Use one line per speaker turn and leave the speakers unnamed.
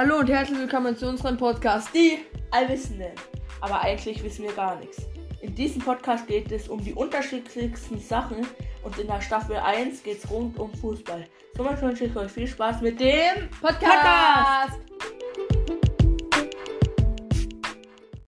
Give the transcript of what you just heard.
Hallo und herzlich willkommen zu unserem Podcast, die
Allwissenden. Aber eigentlich wissen wir gar nichts. In diesem Podcast geht es um die unterschiedlichsten Sachen und in der Staffel 1 geht es rund um Fußball. Somit wünsche ich euch viel Spaß mit dem
Podcast.